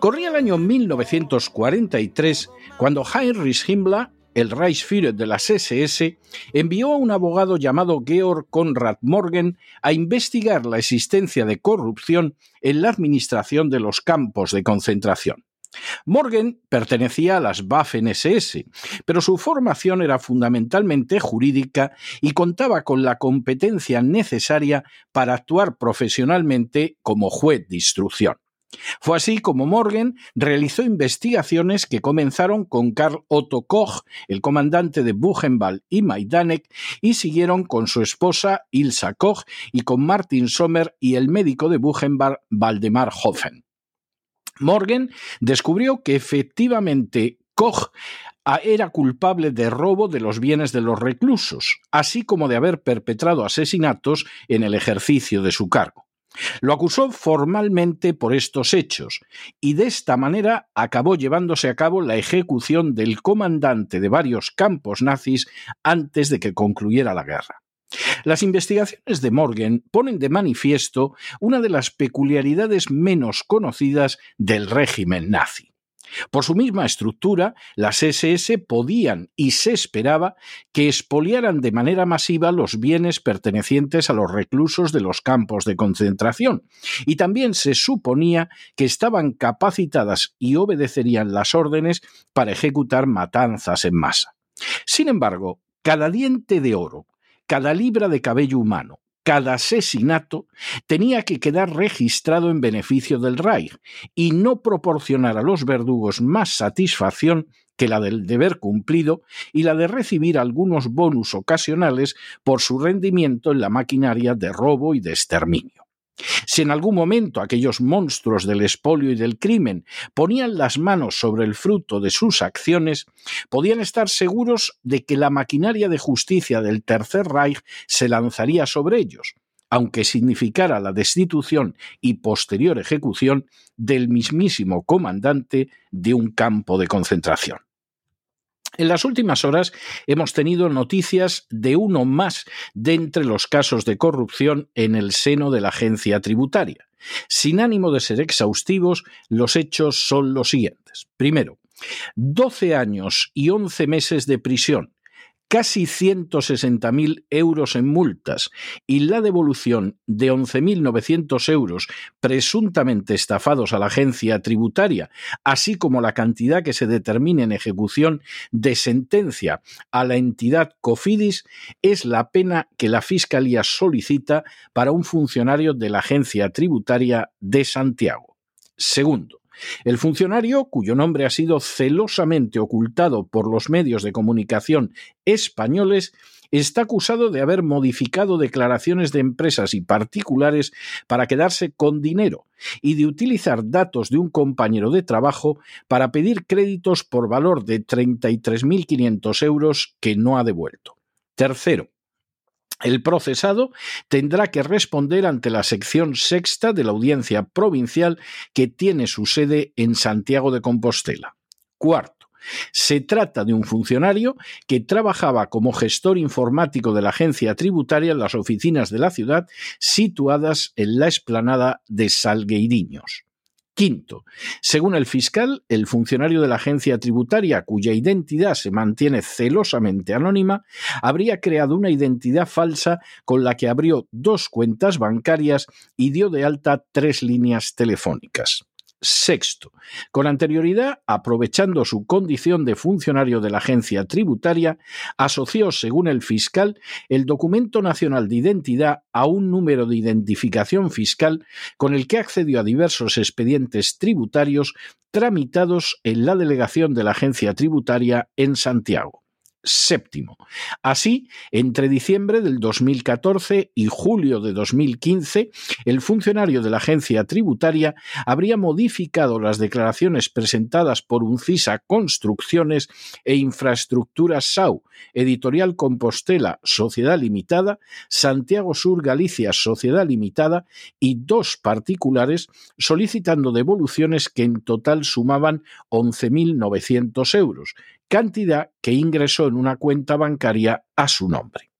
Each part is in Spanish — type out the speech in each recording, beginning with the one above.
Corría el año 1943 cuando Heinrich Himmler, el Reichsführer de las SS, envió a un abogado llamado Georg Konrad Morgen a investigar la existencia de corrupción en la administración de los campos de concentración. Morgan pertenecía a las Waffen-SS, pero su formación era fundamentalmente jurídica y contaba con la competencia necesaria para actuar profesionalmente como juez de instrucción. Fue así como Morgan realizó investigaciones que comenzaron con Karl Otto Koch, el comandante de Buchenwald y Majdanek, y siguieron con su esposa Ilsa Koch y con Martin Sommer y el médico de Buchenwald Waldemar Hoffen. Morgan descubrió que efectivamente Koch era culpable de robo de los bienes de los reclusos, así como de haber perpetrado asesinatos en el ejercicio de su cargo. Lo acusó formalmente por estos hechos y de esta manera acabó llevándose a cabo la ejecución del comandante de varios campos nazis antes de que concluyera la guerra. Las investigaciones de Morgan ponen de manifiesto una de las peculiaridades menos conocidas del régimen nazi. Por su misma estructura, las SS podían y se esperaba que expoliaran de manera masiva los bienes pertenecientes a los reclusos de los campos de concentración, y también se suponía que estaban capacitadas y obedecerían las órdenes para ejecutar matanzas en masa. Sin embargo, cada diente de oro, cada libra de cabello humano, cada asesinato tenía que quedar registrado en beneficio del Reich y no proporcionar a los verdugos más satisfacción que la del deber cumplido y la de recibir algunos bonus ocasionales por su rendimiento en la maquinaria de robo y de exterminio. Si en algún momento aquellos monstruos del espolio y del crimen ponían las manos sobre el fruto de sus acciones, podían estar seguros de que la maquinaria de justicia del Tercer Reich se lanzaría sobre ellos, aunque significara la destitución y posterior ejecución del mismísimo comandante de un campo de concentración. En las últimas horas hemos tenido noticias de uno más de entre los casos de corrupción en el seno de la agencia tributaria. Sin ánimo de ser exhaustivos, los hechos son los siguientes. Primero, 12 años y 11 meses de prisión casi 160.000 euros en multas y la devolución de 11.900 euros presuntamente estafados a la agencia tributaria, así como la cantidad que se determine en ejecución de sentencia a la entidad Cofidis, es la pena que la Fiscalía solicita para un funcionario de la agencia tributaria de Santiago. Segundo, el funcionario, cuyo nombre ha sido celosamente ocultado por los medios de comunicación españoles, está acusado de haber modificado declaraciones de empresas y particulares para quedarse con dinero y de utilizar datos de un compañero de trabajo para pedir créditos por valor de 33.500 euros que no ha devuelto. Tercero, el procesado tendrá que responder ante la sección sexta de la Audiencia Provincial que tiene su sede en Santiago de Compostela. Cuarto, se trata de un funcionario que trabajaba como gestor informático de la agencia tributaria en las oficinas de la ciudad situadas en la explanada de Salgueiriños. Quinto, según el fiscal, el funcionario de la agencia tributaria, cuya identidad se mantiene celosamente anónima, habría creado una identidad falsa con la que abrió dos cuentas bancarias y dio de alta tres líneas telefónicas. Sexto, con anterioridad, aprovechando su condición de funcionario de la agencia tributaria, asoció, según el fiscal, el documento nacional de identidad a un número de identificación fiscal con el que accedió a diversos expedientes tributarios tramitados en la delegación de la agencia tributaria en Santiago séptimo. Así, entre diciembre del 2014 y julio de 2015, el funcionario de la agencia tributaria habría modificado las declaraciones presentadas por UNCISA Construcciones e Infraestructuras SAU, Editorial Compostela Sociedad Limitada, Santiago Sur Galicia Sociedad Limitada y dos particulares, solicitando devoluciones que en total sumaban 11.900 euros cantidad que ingresó en una cuenta bancaria a su nombre.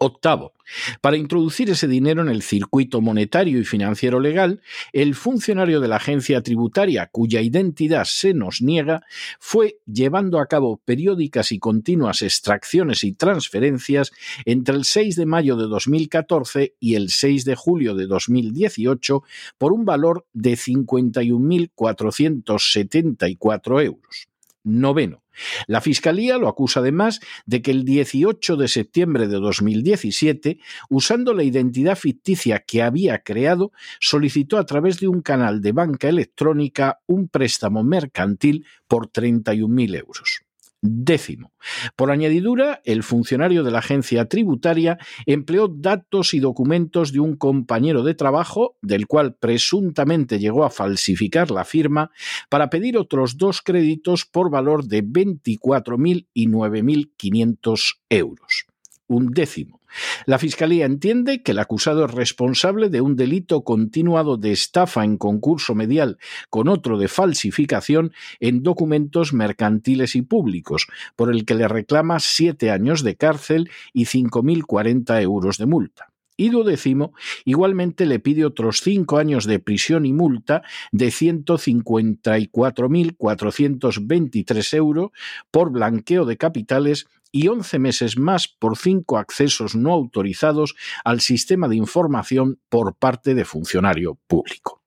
Octavo, para introducir ese dinero en el circuito monetario y financiero legal, el funcionario de la agencia tributaria, cuya identidad se nos niega, fue llevando a cabo periódicas y continuas extracciones y transferencias entre el 6 de mayo de 2014 y el 6 de julio de 2018 por un valor de 51.474 euros. Noveno, la Fiscalía lo acusa además de que el 18 de septiembre de 2017, usando la identidad ficticia que había creado, solicitó a través de un canal de banca electrónica un préstamo mercantil por 31.000 euros. Décimo. Por añadidura, el funcionario de la agencia tributaria empleó datos y documentos de un compañero de trabajo, del cual presuntamente llegó a falsificar la firma, para pedir otros dos créditos por valor de 24.000 y 9.500 euros. Un décimo. La Fiscalía entiende que el acusado es responsable de un delito continuado de estafa en concurso medial con otro de falsificación en documentos mercantiles y públicos, por el que le reclama siete años de cárcel y 5.040 euros de multa. y duodécimo igualmente le pide otros cinco años de prisión y multa de 154.423 euros por blanqueo de capitales y 11 meses más por cinco accesos no autorizados al sistema de información por parte de funcionario público.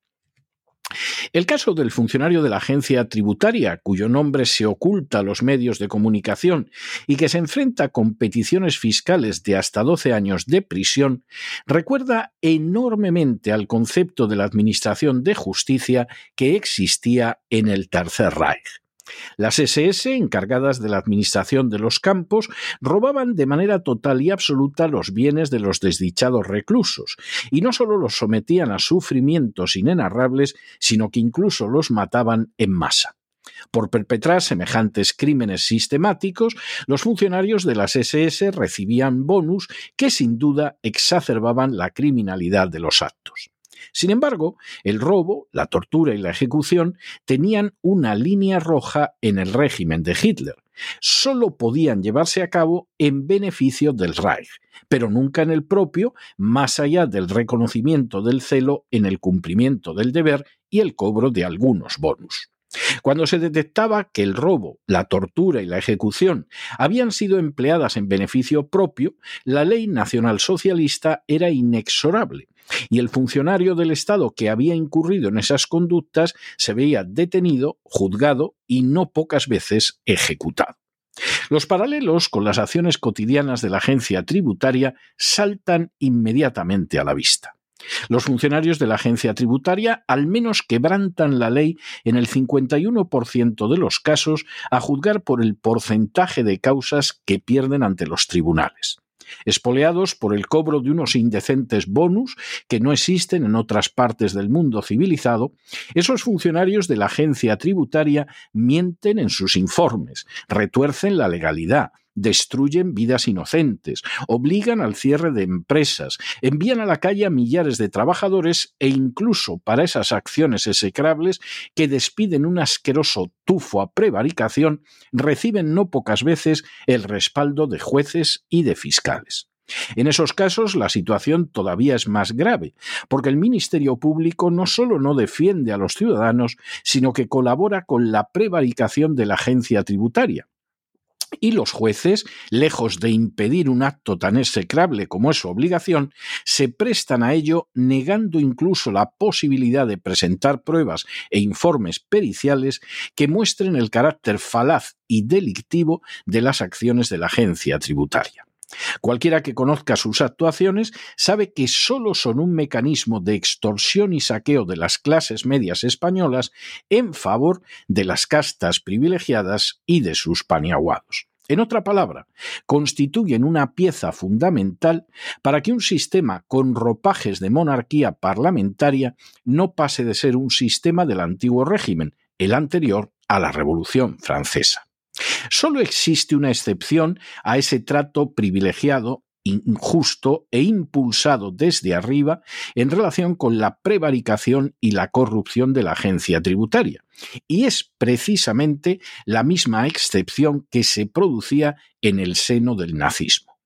El caso del funcionario de la agencia tributaria, cuyo nombre se oculta a los medios de comunicación y que se enfrenta a competiciones fiscales de hasta 12 años de prisión, recuerda enormemente al concepto de la Administración de Justicia que existía en el Tercer Reich. Las SS, encargadas de la administración de los campos, robaban de manera total y absoluta los bienes de los desdichados reclusos, y no solo los sometían a sufrimientos inenarrables, sino que incluso los mataban en masa. Por perpetrar semejantes crímenes sistemáticos, los funcionarios de las SS recibían bonus que sin duda exacerbaban la criminalidad de los actos. Sin embargo, el robo, la tortura y la ejecución tenían una línea roja en el régimen de Hitler. Solo podían llevarse a cabo en beneficio del Reich, pero nunca en el propio, más allá del reconocimiento del celo en el cumplimiento del deber y el cobro de algunos bonus. Cuando se detectaba que el robo, la tortura y la ejecución habían sido empleadas en beneficio propio, la ley nacional socialista era inexorable y el funcionario del Estado que había incurrido en esas conductas se veía detenido, juzgado y no pocas veces ejecutado. Los paralelos con las acciones cotidianas de la agencia tributaria saltan inmediatamente a la vista. Los funcionarios de la agencia tributaria al menos quebrantan la ley en el 51% de los casos a juzgar por el porcentaje de causas que pierden ante los tribunales espoleados por el cobro de unos indecentes bonus que no existen en otras partes del mundo civilizado, esos funcionarios de la agencia tributaria mienten en sus informes, retuercen la legalidad, destruyen vidas inocentes, obligan al cierre de empresas, envían a la calle a millares de trabajadores e incluso para esas acciones execrables que despiden un asqueroso tufo a prevaricación, reciben no pocas veces el respaldo de jueces y de fiscales. En esos casos la situación todavía es más grave, porque el Ministerio Público no solo no defiende a los ciudadanos, sino que colabora con la prevaricación de la agencia tributaria. Y los jueces, lejos de impedir un acto tan execrable como es su obligación, se prestan a ello negando incluso la posibilidad de presentar pruebas e informes periciales que muestren el carácter falaz y delictivo de las acciones de la agencia tributaria. Cualquiera que conozca sus actuaciones sabe que solo son un mecanismo de extorsión y saqueo de las clases medias españolas en favor de las castas privilegiadas y de sus paniaguados. En otra palabra, constituyen una pieza fundamental para que un sistema con ropajes de monarquía parlamentaria no pase de ser un sistema del antiguo régimen, el anterior a la Revolución Francesa. Solo existe una excepción a ese trato privilegiado injusto e impulsado desde arriba en relación con la prevaricación y la corrupción de la agencia tributaria. Y es precisamente la misma excepción que se producía en el seno del nazismo.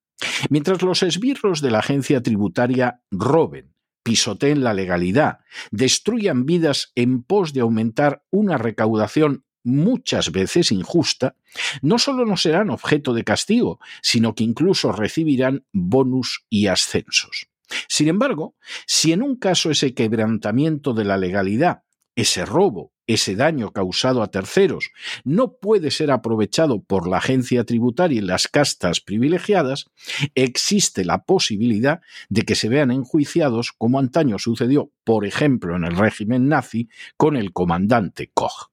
Mientras los esbirros de la agencia tributaria roben, pisoteen la legalidad, destruyan vidas en pos de aumentar una recaudación muchas veces injusta, no solo no serán objeto de castigo, sino que incluso recibirán bonus y ascensos. Sin embargo, si en un caso ese quebrantamiento de la legalidad, ese robo, ese daño causado a terceros no puede ser aprovechado por la agencia tributaria y las castas privilegiadas, existe la posibilidad de que se vean enjuiciados como antaño sucedió, por ejemplo, en el régimen nazi con el comandante Koch.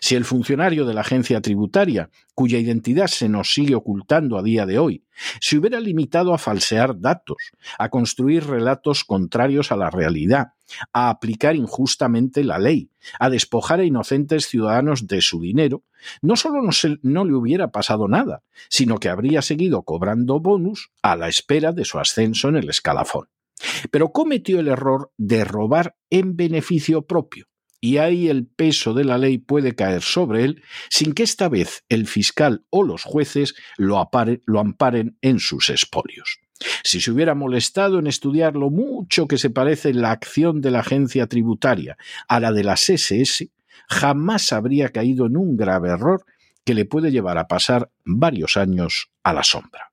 Si el funcionario de la agencia tributaria, cuya identidad se nos sigue ocultando a día de hoy, se hubiera limitado a falsear datos, a construir relatos contrarios a la realidad, a aplicar injustamente la ley, a despojar a inocentes ciudadanos de su dinero, no solo no, no le hubiera pasado nada, sino que habría seguido cobrando bonus a la espera de su ascenso en el escalafón. Pero cometió el error de robar en beneficio propio y ahí el peso de la ley puede caer sobre él sin que esta vez el fiscal o los jueces lo, amparen en sus espolios. Si se hubiera molestado en estudiar lo mucho que se parece la acción de la agencia tributaria a la de las SS, jamás habría caído en un grave error que le puede llevar a pasar varios años a la sombra.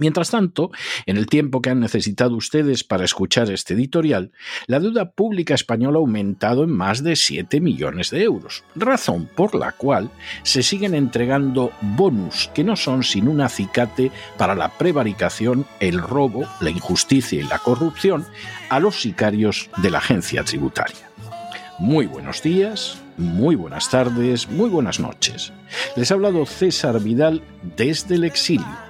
Mientras tanto, en el tiempo que han necesitado ustedes para escuchar este editorial, la deuda pública española ha aumentado en más de 7 millones de euros, razón por la cual se siguen entregando bonus que no son sin un acicate para la prevaricación, el robo, la injusticia y la corrupción a los sicarios de la agencia tributaria. Muy buenos días, muy buenas tardes, muy buenas noches. Les ha hablado César Vidal desde el exilio